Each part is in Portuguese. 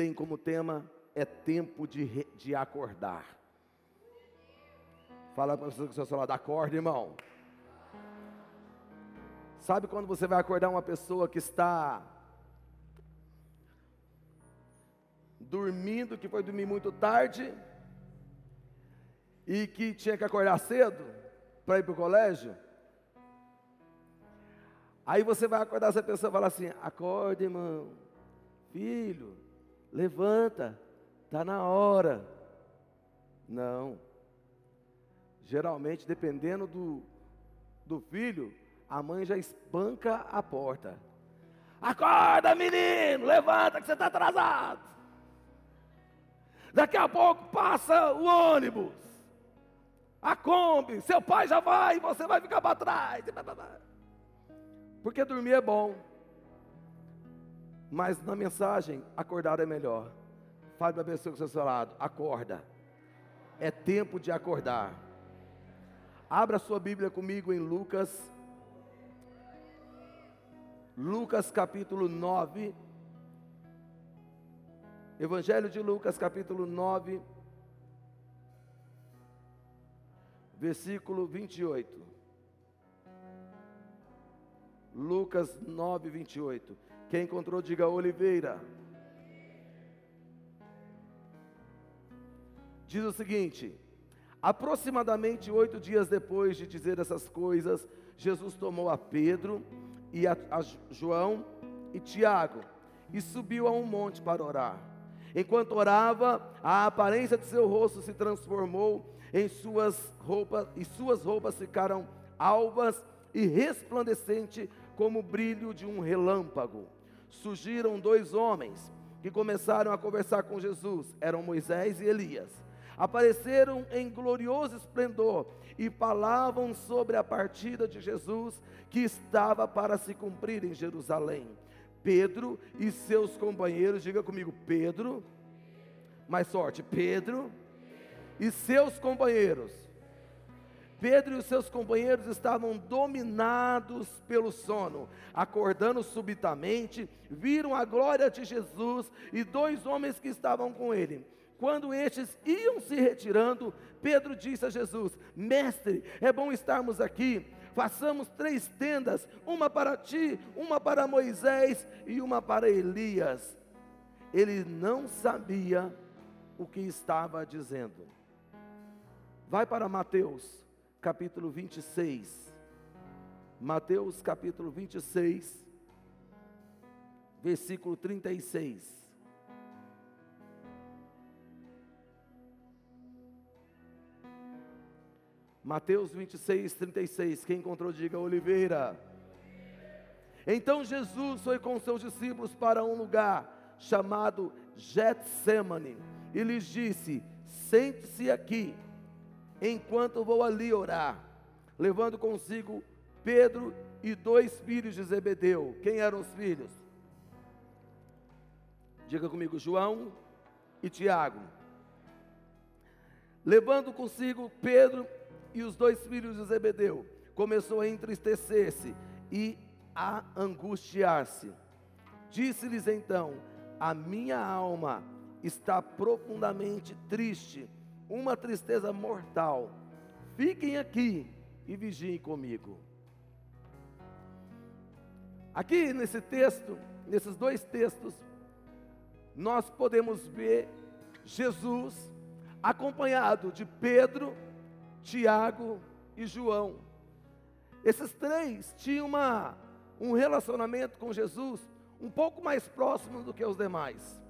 tem como tema é tempo de, de acordar. Fala para você que seu celular, acorda, irmão. Sabe quando você vai acordar uma pessoa que está dormindo, que foi dormir muito tarde e que tinha que acordar cedo para ir para o colégio? Aí você vai acordar essa pessoa e falar assim: acorda, irmão, filho, levanta, está na hora. Não. Geralmente, dependendo do, do filho, a mãe já espanca a porta. Acorda, menino, levanta que você está atrasado. Daqui a pouco passa o ônibus, a Kombi, seu pai já vai e você vai ficar para trás. Porque dormir é bom, mas na mensagem, acordar é melhor. Fale para a pessoa que está ao seu lado: acorda, é tempo de acordar. Abra sua Bíblia comigo em Lucas, Lucas capítulo 9. Evangelho de Lucas, capítulo 9, versículo 28. Lucas 9, 28. Quem encontrou, diga Oliveira. Diz o seguinte: aproximadamente oito dias depois de dizer essas coisas, Jesus tomou a Pedro e a, a João e Tiago e subiu a um monte para orar. Enquanto orava, a aparência de seu rosto se transformou em suas roupas, e suas roupas ficaram alvas e resplandecente como o brilho de um relâmpago. Surgiram dois homens que começaram a conversar com Jesus, eram Moisés e Elias. Apareceram em glorioso esplendor e falavam sobre a partida de Jesus que estava para se cumprir em Jerusalém. Pedro e seus companheiros, diga comigo, Pedro, mais sorte, Pedro e seus companheiros. Pedro e os seus companheiros estavam dominados pelo sono. Acordando subitamente, viram a glória de Jesus e dois homens que estavam com ele. Quando estes iam se retirando, Pedro disse a Jesus: Mestre, é bom estarmos aqui façamos três tendas: uma para ti, uma para Moisés e uma para Elias. Ele não sabia o que estava dizendo. Vai para Mateus, capítulo 26. Mateus, capítulo 26, versículo 36. Mateus 26, 36. Quem encontrou, diga Oliveira. Então Jesus foi com seus discípulos para um lugar chamado Getsemane e lhes disse: Sente-se aqui, enquanto vou ali orar. Levando consigo Pedro e dois filhos de Zebedeu. Quem eram os filhos? Diga comigo, João e Tiago. Levando consigo Pedro e os dois filhos de Zebedeu começou a entristecer-se e a angustiar-se. Disse-lhes então: A minha alma está profundamente triste, uma tristeza mortal. Fiquem aqui e vigiem comigo. Aqui nesse texto, nesses dois textos, nós podemos ver Jesus acompanhado de Pedro Tiago e João. Esses três tinham uma, um relacionamento com Jesus um pouco mais próximo do que os demais.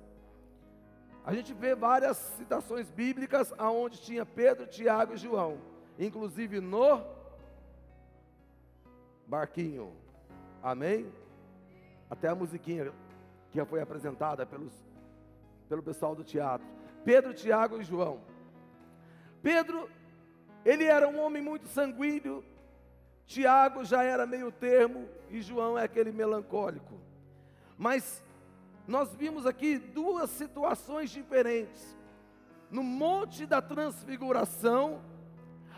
A gente vê várias citações bíblicas aonde tinha Pedro, Tiago e João, inclusive no barquinho. Amém? Até a musiquinha que foi apresentada pelos, pelo pessoal do teatro. Pedro, Tiago e João. Pedro ele era um homem muito sanguíneo. Tiago já era meio termo e João é aquele melancólico. Mas nós vimos aqui duas situações diferentes. No Monte da Transfiguração,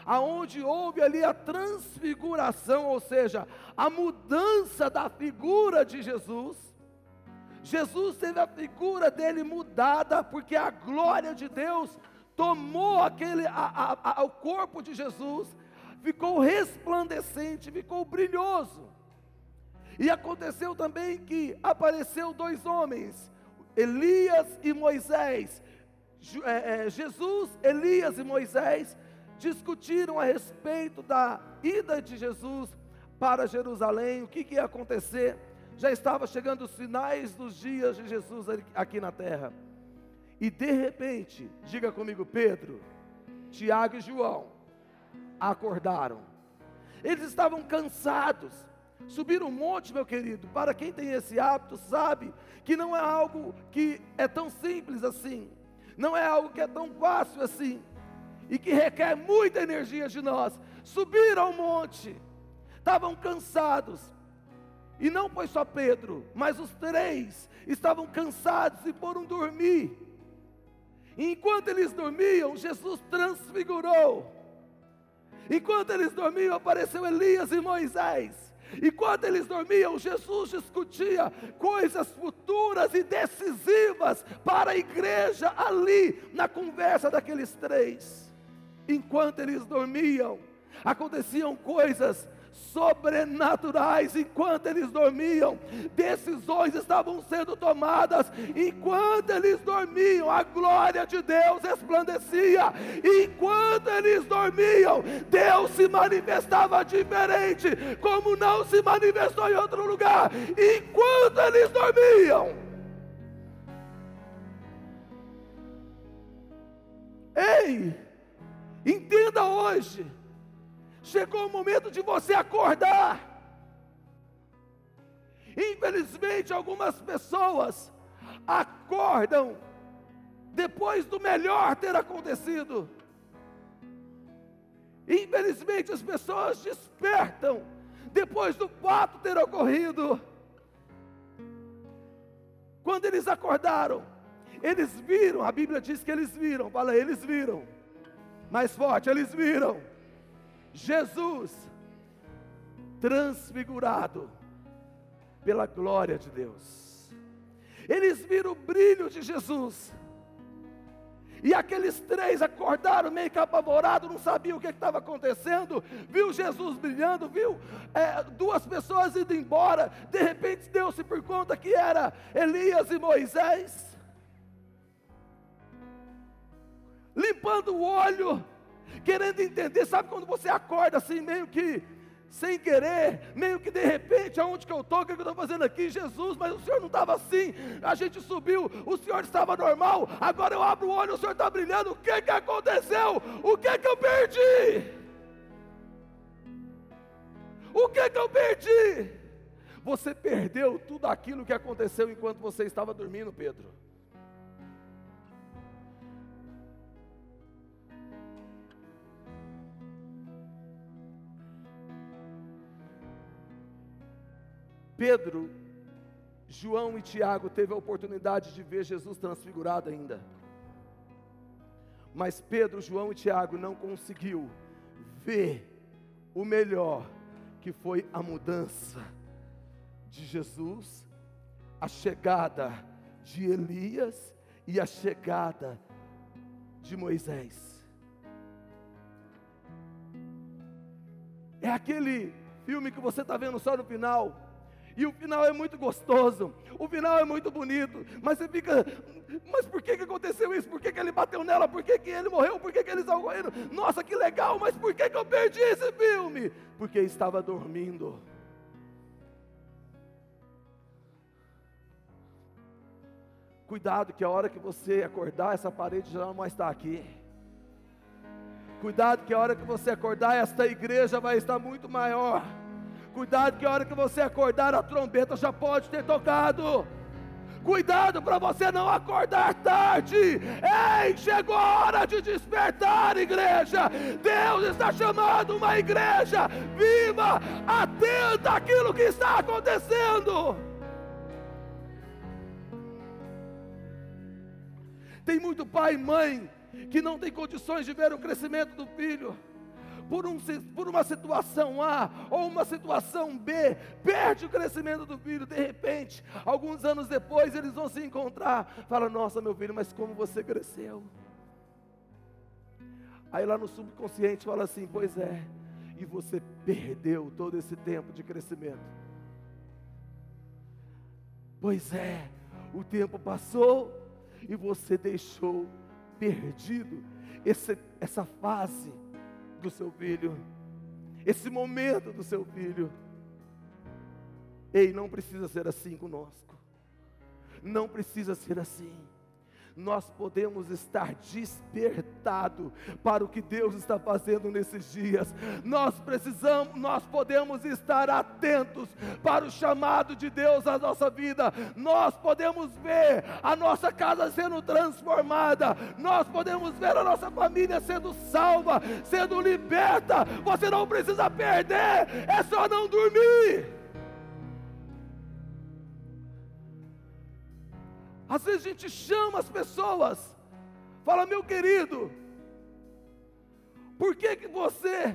aonde houve ali a transfiguração, ou seja, a mudança da figura de Jesus. Jesus teve a figura dele mudada, porque a glória de Deus tomou aquele, a, a, a, o corpo de Jesus, ficou resplandecente, ficou brilhoso. E aconteceu também que apareceu dois homens, Elias e Moisés. É, é, Jesus, Elias e Moisés discutiram a respeito da ida de Jesus para Jerusalém, o que, que ia acontecer. Já estava chegando os finais dos dias de Jesus aqui na terra. E de repente, diga comigo, Pedro, Tiago e João acordaram. Eles estavam cansados. Subir um monte, meu querido, para quem tem esse hábito, sabe que não é algo que é tão simples assim, não é algo que é tão fácil assim, e que requer muita energia de nós. Subir ao monte, estavam cansados, e não foi só Pedro, mas os três estavam cansados e foram dormir. E enquanto eles dormiam, Jesus transfigurou. Enquanto eles dormiam, apareceu Elias e Moisés. Enquanto eles dormiam, Jesus discutia coisas futuras e decisivas para a igreja ali, na conversa daqueles três. Enquanto eles dormiam, aconteciam coisas sobrenaturais enquanto eles dormiam, decisões estavam sendo tomadas enquanto eles dormiam, a glória de Deus resplandecia, enquanto eles dormiam, Deus se manifestava diferente, como não se manifestou em outro lugar, enquanto eles dormiam. Ei, entenda hoje Chegou o momento de você acordar. Infelizmente, algumas pessoas acordam depois do melhor ter acontecido. Infelizmente, as pessoas despertam depois do fato ter ocorrido. Quando eles acordaram, eles viram, a Bíblia diz que eles viram, fala, eles viram. Mais forte, eles viram Jesus transfigurado pela glória de Deus. Eles viram o brilho de Jesus. E aqueles três acordaram meio que apavorados, não sabiam o que estava acontecendo. Viu Jesus brilhando, viu é, duas pessoas indo embora. De repente deu-se por conta que era Elias e Moisés. Limpando o olho, querendo entender, sabe quando você acorda assim, meio que sem querer, meio que de repente, aonde que eu estou, o que eu estou fazendo aqui, Jesus, mas o Senhor não estava assim, a gente subiu, o Senhor estava normal, agora eu abro o olho, o Senhor está brilhando, o que que aconteceu? O que que eu perdi? O que que eu perdi? Você perdeu tudo aquilo que aconteceu enquanto você estava dormindo, Pedro. Pedro, João e Tiago teve a oportunidade de ver Jesus transfigurado ainda. Mas Pedro, João e Tiago não conseguiu ver o melhor, que foi a mudança de Jesus, a chegada de Elias e a chegada de Moisés. É aquele filme que você está vendo só no final, e o final é muito gostoso, o final é muito bonito, mas você fica, mas por que, que aconteceu isso? Por que, que ele bateu nela? Por que, que ele morreu? Por que, que eles estão correndo? Nossa, que legal, mas por que, que eu perdi esse filme? Porque estava dormindo. Cuidado que a hora que você acordar, essa parede já não vai estar aqui. Cuidado que a hora que você acordar, esta igreja vai estar muito maior. Cuidado que a hora que você acordar, a trombeta já pode ter tocado. Cuidado para você não acordar tarde. Ei, chegou a hora de despertar, igreja. Deus está chamando uma igreja viva, atenta àquilo que está acontecendo. Tem muito pai e mãe que não tem condições de ver o crescimento do filho por, um, por uma situação A ou uma situação B, perde o crescimento do filho, de repente, alguns anos depois eles vão se encontrar, fala, nossa meu filho, mas como você cresceu? Aí lá no subconsciente fala assim, pois é, e você perdeu todo esse tempo de crescimento. Pois é, o tempo passou e você deixou perdido esse, essa fase do seu filho, esse momento do seu filho. Ei, não precisa ser assim conosco, não precisa ser assim nós podemos estar despertado para o que Deus está fazendo nesses dias. Nós precisamos, nós podemos estar atentos para o chamado de Deus à nossa vida. Nós podemos ver a nossa casa sendo transformada. Nós podemos ver a nossa família sendo salva, sendo liberta. Você não precisa perder, é só não dormir. Às vezes a gente chama as pessoas, fala, meu querido, por que, que você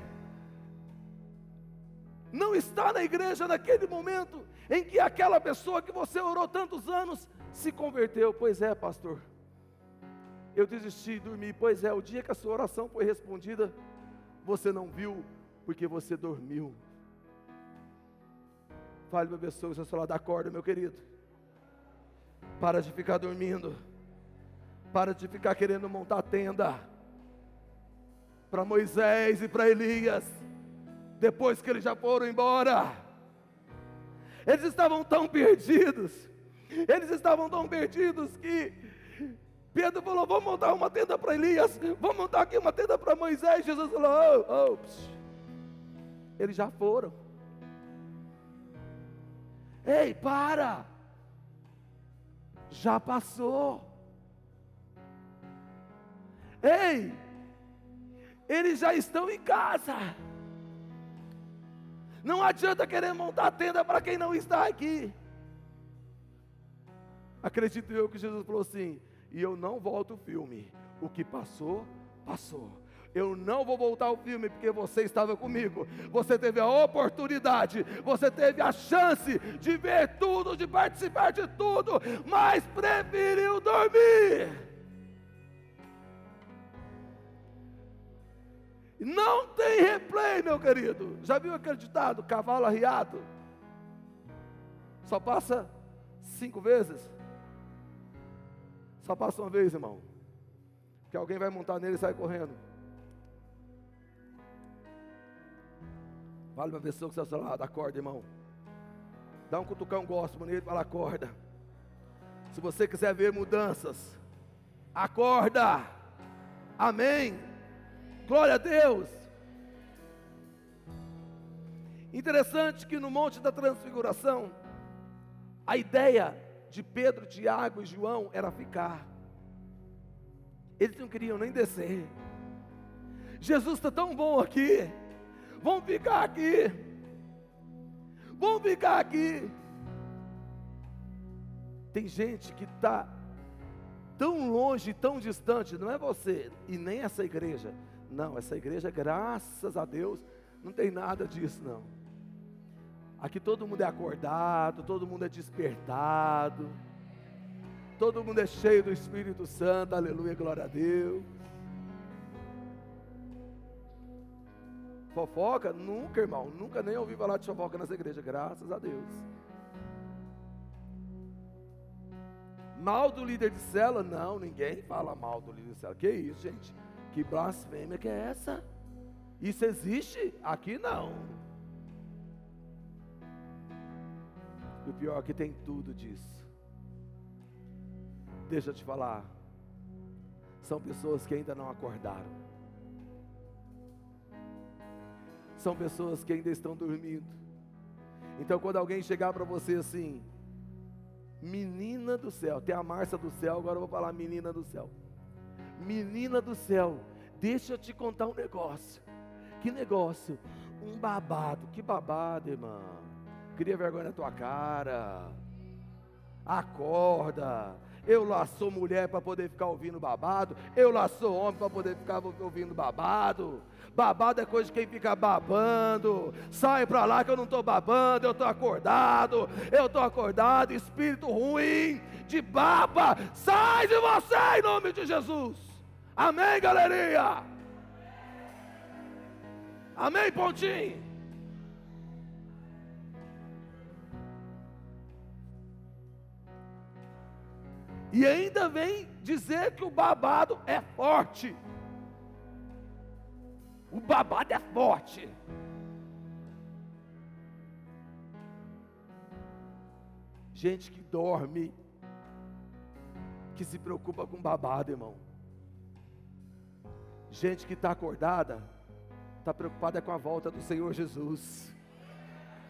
não está na igreja naquele momento em que aquela pessoa que você orou tantos anos se converteu? Pois é, pastor, eu desisti de dormir. Pois é, o dia que a sua oração foi respondida, você não viu, porque você dormiu. Fale para a pessoa você lá da corda, meu querido. Para de ficar dormindo. Para de ficar querendo montar tenda. Para Moisés e para Elias. Depois que eles já foram embora. Eles estavam tão perdidos. Eles estavam tão perdidos que Pedro falou: Vamos montar uma tenda para Elias. Vamos montar aqui uma tenda para Moisés. Jesus falou: Oh, oh. Eles já foram. Ei, para! Já passou. Ei, eles já estão em casa. Não adianta querer montar tenda para quem não está aqui. Acredito eu que Jesus falou assim: e eu não volto o filme. O que passou, passou. Eu não vou voltar ao filme porque você estava comigo. Você teve a oportunidade, você teve a chance de ver tudo, de participar de tudo, mas preferiu dormir. Não tem replay, meu querido. Já viu aquele ditado, cavalo arriado? Só passa cinco vezes? Só passa uma vez, irmão. Que alguém vai montar nele e sai correndo. Fala para a pessoa que está ao seu lado, acorda, irmão. Dá um cutucão gosto nele, fala, acorda. Se você quiser ver mudanças, acorda. Amém. Glória a Deus. Interessante que no Monte da Transfiguração, a ideia de Pedro, Tiago e João era ficar. Eles não queriam nem descer. Jesus está tão bom aqui. Vamos ficar aqui. Vamos ficar aqui. Tem gente que está tão longe, tão distante, não é você e nem essa igreja. Não, essa igreja, graças a Deus, não tem nada disso, não. Aqui todo mundo é acordado, todo mundo é despertado, todo mundo é cheio do Espírito Santo, aleluia, glória a Deus. Fofoca? Nunca, irmão. Nunca nem ouvi falar de fofoca nessa igreja, graças a Deus. Mal do líder de cela? Não, ninguém fala mal do líder de cela. Que isso, gente? Que blasfêmia que é essa? Isso existe? Aqui não. E o pior é que tem tudo disso. Deixa eu te falar. São pessoas que ainda não acordaram. São pessoas que ainda estão dormindo. Então, quando alguém chegar para você assim, menina do céu, tem a Márcia do céu, agora eu vou falar menina do céu. Menina do céu, deixa eu te contar um negócio. Que negócio? Um babado. Que babado, irmão. Cria vergonha na tua cara. Acorda. Eu lá sou mulher para poder ficar ouvindo babado. Eu lá sou homem para poder ficar ouvindo babado. Babado é coisa de quem fica babando. Sai para lá que eu não estou babando, eu estou acordado. Eu estou acordado. Espírito ruim de baba, sai de você em nome de Jesus. Amém, galerinha? Amém, pontinho? E ainda vem dizer que o babado é forte. O babado é forte. Gente que dorme, que se preocupa com babado, irmão. Gente que está acordada, está preocupada com a volta do Senhor Jesus.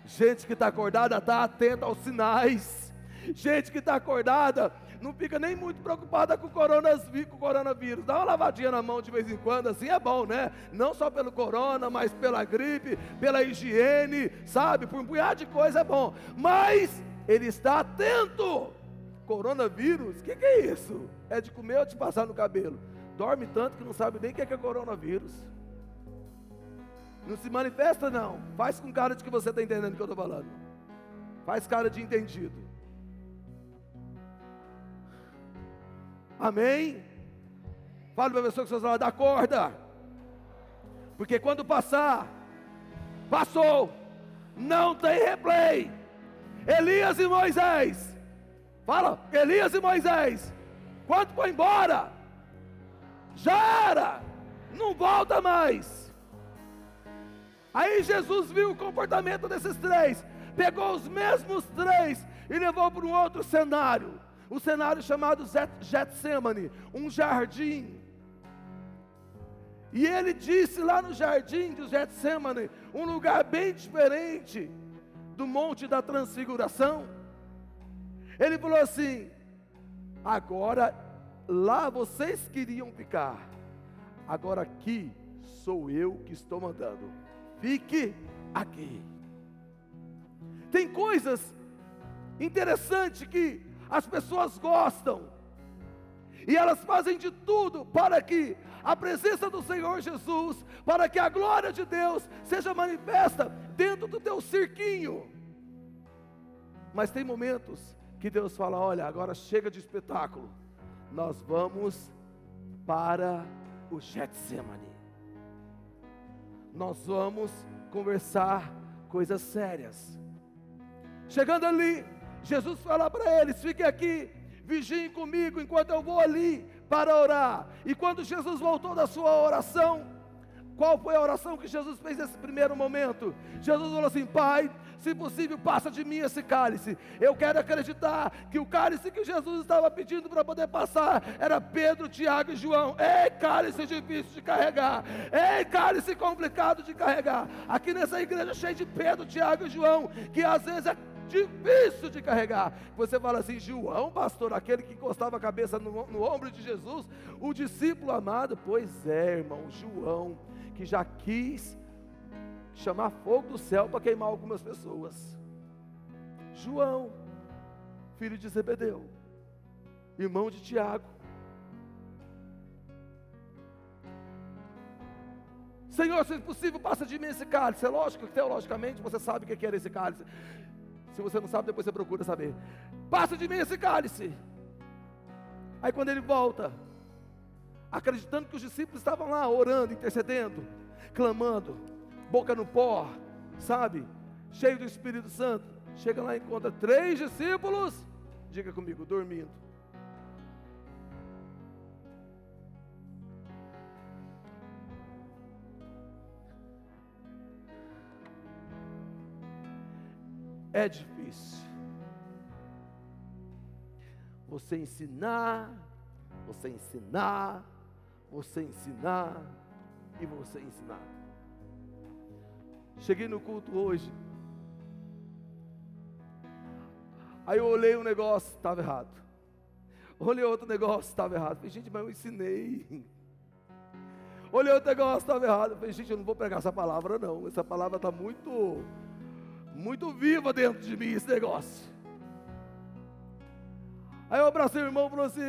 Gente que está acordada está atenta aos sinais. Gente que está acordada não fica nem muito preocupada com o, com coronavírus. Dá uma lavadinha na mão de vez em quando, assim é bom, né? Não só pelo corona, mas pela gripe, pela higiene, sabe? Por um punhado de coisa é bom. Mas ele está atento. Coronavírus, o que, que, é isso? É de comer ou de passar no cabelo? Dorme tanto que não sabe nem o que é, que é coronavírus. Não se manifesta, não. Faz com cara de que você está entendendo o que eu estou falando. Faz cara de entendido. Amém? Fala para a pessoa que fala da corda. Porque quando passar, passou. Não tem replay. Elias e Moisés. Fala, Elias e Moisés. Quando foi embora, já era. Não volta mais. Aí Jesus viu o comportamento desses três. Pegou os mesmos três e levou para um outro cenário o cenário chamado Getsemane, um jardim. E ele disse lá no jardim de Getsemane, um lugar bem diferente do Monte da Transfiguração. Ele falou assim: agora lá vocês queriam ficar, agora aqui sou eu que estou mandando. Fique aqui. Tem coisas interessantes que as pessoas gostam, e elas fazem de tudo para que a presença do Senhor Jesus, para que a glória de Deus seja manifesta dentro do teu cirquinho. Mas tem momentos que Deus fala: olha, agora chega de espetáculo, nós vamos para o Getsemane. Nós vamos conversar coisas sérias. Chegando ali, Jesus fala para eles: fiquem aqui, vigiem comigo enquanto eu vou ali para orar. E quando Jesus voltou da sua oração, qual foi a oração que Jesus fez nesse primeiro momento? Jesus falou assim: Pai, se possível, passa de mim esse cálice. Eu quero acreditar que o cálice que Jesus estava pedindo para poder passar era Pedro, Tiago e João. Ei, cálice difícil de carregar. Ei, cálice complicado de carregar. Aqui nessa igreja cheia de Pedro, Tiago e João, que às vezes é difícil de carregar. Você fala assim, João, pastor, aquele que encostava a cabeça no, no ombro de Jesus, o discípulo amado. Pois é, irmão, João, que já quis chamar fogo do céu para queimar algumas pessoas. João, filho de Zebedeu, irmão de Tiago. Senhor, se possível, passa de mim esse cálice. É lógico que teologicamente você sabe o que era esse cálice. Se você não sabe, depois você procura saber. Passa de mim esse cálice. Aí quando ele volta, acreditando que os discípulos estavam lá orando, intercedendo, clamando, boca no pó, sabe? Cheio do Espírito Santo. Chega lá e encontra três discípulos, diga comigo, dormindo. É difícil. Você ensinar, você ensinar, você ensinar e você ensinar. Cheguei no culto hoje. Aí eu olhei um negócio, estava errado. Olhei outro negócio, estava errado. Falei, gente, mas eu ensinei. Olhei outro negócio, estava errado. Falei, gente, eu não vou pregar essa palavra, não. Essa palavra está muito muito viva dentro de mim esse negócio. Aí eu abracei o irmão e falou assim: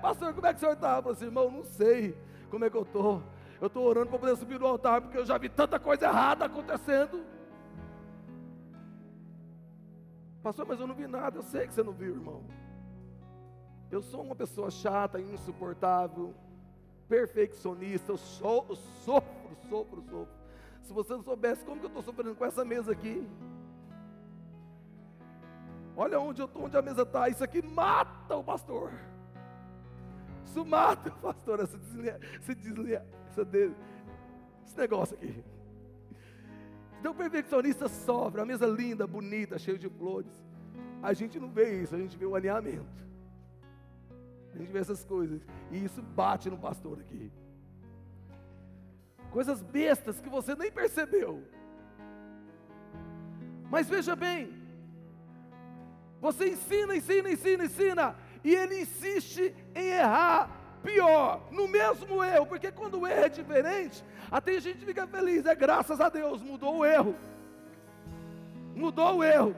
pastor, como é que o senhor está? Eu falei assim: irmão, não sei como é que eu estou. Eu estou orando para poder subir no altar, porque eu já vi tanta coisa errada acontecendo. Pastor, mas eu não vi nada. Eu sei que você não viu, irmão. Eu sou uma pessoa chata, insuportável, perfeccionista. Eu, sou, eu sofro, sofro, sofro. Se você não soubesse como que eu estou sofrendo com essa mesa aqui. Olha onde eu estou, onde a mesa está. Isso aqui mata o pastor. Isso mata o pastor, essa deslia, esse, deslia, essa de, esse negócio aqui. Então o perfeccionista sofre, a mesa linda, bonita, cheia de flores. A gente não vê isso, a gente vê o alinhamento. A gente vê essas coisas. E isso bate no pastor aqui. Coisas bestas que você nem percebeu. Mas veja bem, você ensina, ensina, ensina, ensina, e ele insiste em errar pior, no mesmo erro, porque quando o erro é diferente, até a gente fica feliz, é graças a Deus, mudou o erro. Mudou o erro.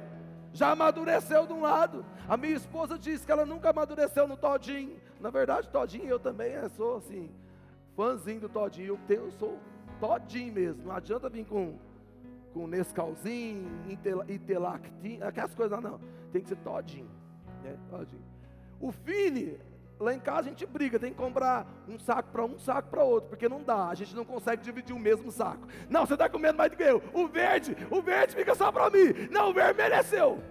Já amadureceu de um lado. A minha esposa disse que ela nunca amadureceu no Todinho. Na verdade, Todinho eu também sou assim, fãzinho do Todinho. Eu, tenho, eu sou Todinho mesmo. Não adianta vir com com Nescauzinho, Intelactin, aquelas coisas não, tem que ser todinho, né? todinho. O Fini, lá em casa a gente briga, tem que comprar um saco para um saco para outro, porque não dá, a gente não consegue dividir o mesmo saco. Não, você está comendo mais do que eu. O verde, o verde fica só para mim. Não, o vermelho é seu.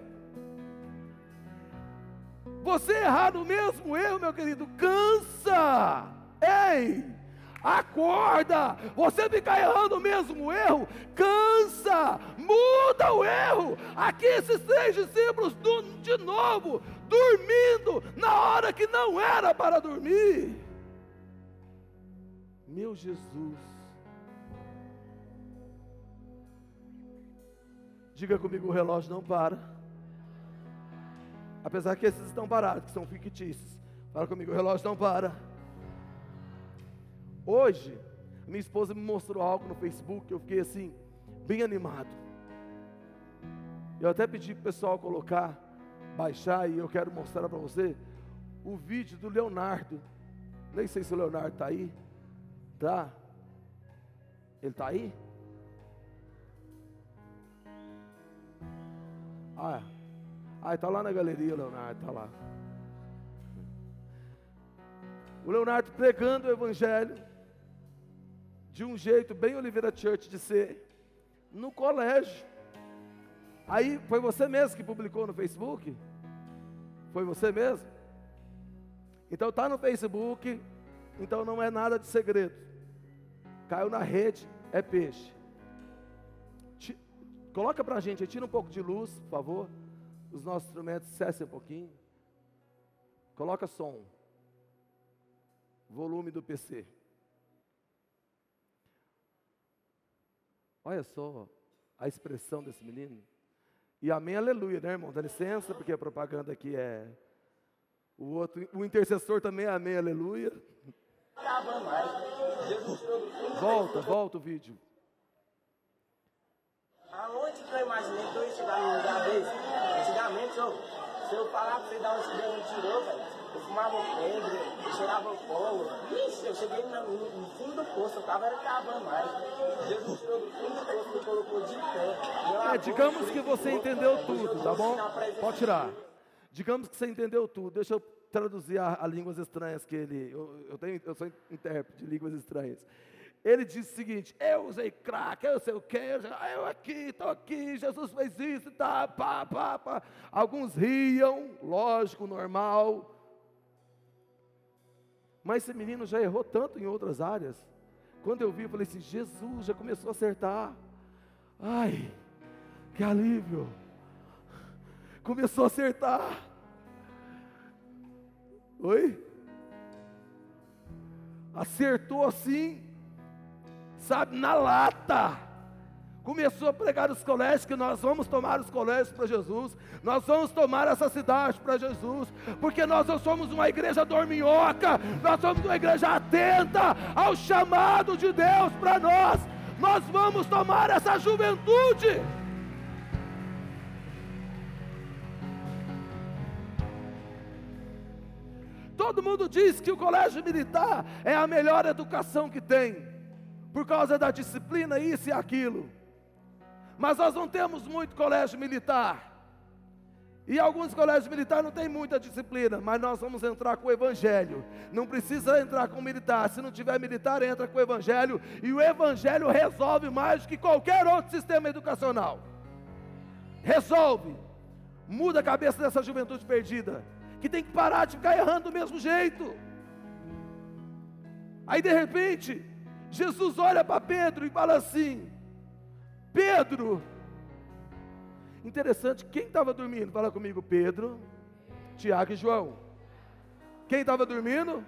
Você errar no mesmo erro, meu querido, cansa. Ei! Acorda! Você fica errando o mesmo erro, cansa, muda o erro. Aqui esses três discípulos de novo, dormindo na hora que não era para dormir. Meu Jesus. Diga comigo, o relógio não para. Apesar que esses estão parados, que são fictícios. Fala comigo, o relógio não para. Hoje, minha esposa me mostrou algo no Facebook, eu fiquei assim, bem animado. Eu até pedi para o pessoal colocar, baixar, e eu quero mostrar para você o vídeo do Leonardo. Nem sei se o Leonardo está aí. Tá? Ele está aí? Ah, ah está lá na galeria, Leonardo, está lá. O Leonardo pregando o Evangelho de um jeito bem Oliveira Church de ser, no colégio. Aí foi você mesmo que publicou no Facebook? Foi você mesmo? Então está no Facebook, então não é nada de segredo. Caiu na rede, é peixe. Coloca para a gente, tira um pouco de luz, por favor. Os nossos instrumentos cessem um pouquinho. Coloca som. Volume do PC. Olha só a expressão desse menino. E amém, aleluia, né, irmão? Dá licença, porque a propaganda aqui é. O outro, o intercessor também é amém, aleluia. Volta, volta o vídeo. Aonde que eu imaginei que eu ia chegar num lugar desse? Antigamente, se eu falar pra você dar me tirou, velho. Eu fumava pedra, eu cheirava polo. Ixi, eu cheguei no, no, fundo do poço, eu tava era cavando mais. Deus me tirou do fundo do poço, me colocou de pé. É, digamos que você entendeu tudo, tá bom? Pode tirar. Digamos que você entendeu tudo. Deixa eu traduzir a, a línguas estranhas que ele. Eu, eu, tenho, eu sou intérprete de línguas estranhas. Ele disse o seguinte: Eu usei crack, eu sei o que, eu aqui, estou aqui, Jesus fez isso, tá, pá, pá, pá. Alguns riam, lógico, normal. Mas esse menino já errou tanto em outras áreas. Quando eu vi, eu falei assim: Jesus já começou a acertar. Ai, que alívio. Começou a acertar. Oi? Acertou assim, sabe, na lata começou a pregar os colégios, que nós vamos tomar os colégios para Jesus, nós vamos tomar essa cidade para Jesus, porque nós não somos uma igreja dorminhoca, nós somos uma igreja atenta ao chamado de Deus para nós, nós vamos tomar essa juventude. Todo mundo diz que o colégio militar é a melhor educação que tem, por causa da disciplina, isso e aquilo. Mas nós não temos muito colégio militar. E alguns colégios militares não tem muita disciplina, mas nós vamos entrar com o evangelho. Não precisa entrar com militar. Se não tiver militar, entra com o evangelho. E o evangelho resolve mais do que qualquer outro sistema educacional. Resolve. Muda a cabeça dessa juventude perdida, que tem que parar de ficar errando do mesmo jeito. Aí de repente, Jesus olha para Pedro e fala assim: Pedro, Interessante, quem estava dormindo? Fala comigo, Pedro, Tiago e João. Quem estava dormindo?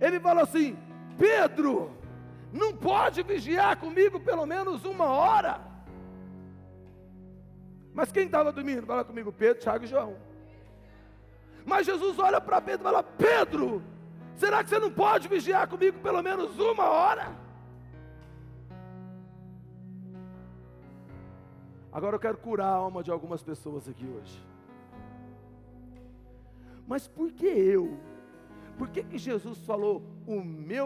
Ele fala assim: Pedro, não pode vigiar comigo pelo menos uma hora. Mas quem estava dormindo? Fala comigo, Pedro, Tiago e João. Mas Jesus olha para Pedro e fala: Pedro, será que você não pode vigiar comigo pelo menos uma hora? Agora eu quero curar a alma de algumas pessoas aqui hoje. Mas por que eu? Por que, que Jesus falou: o meu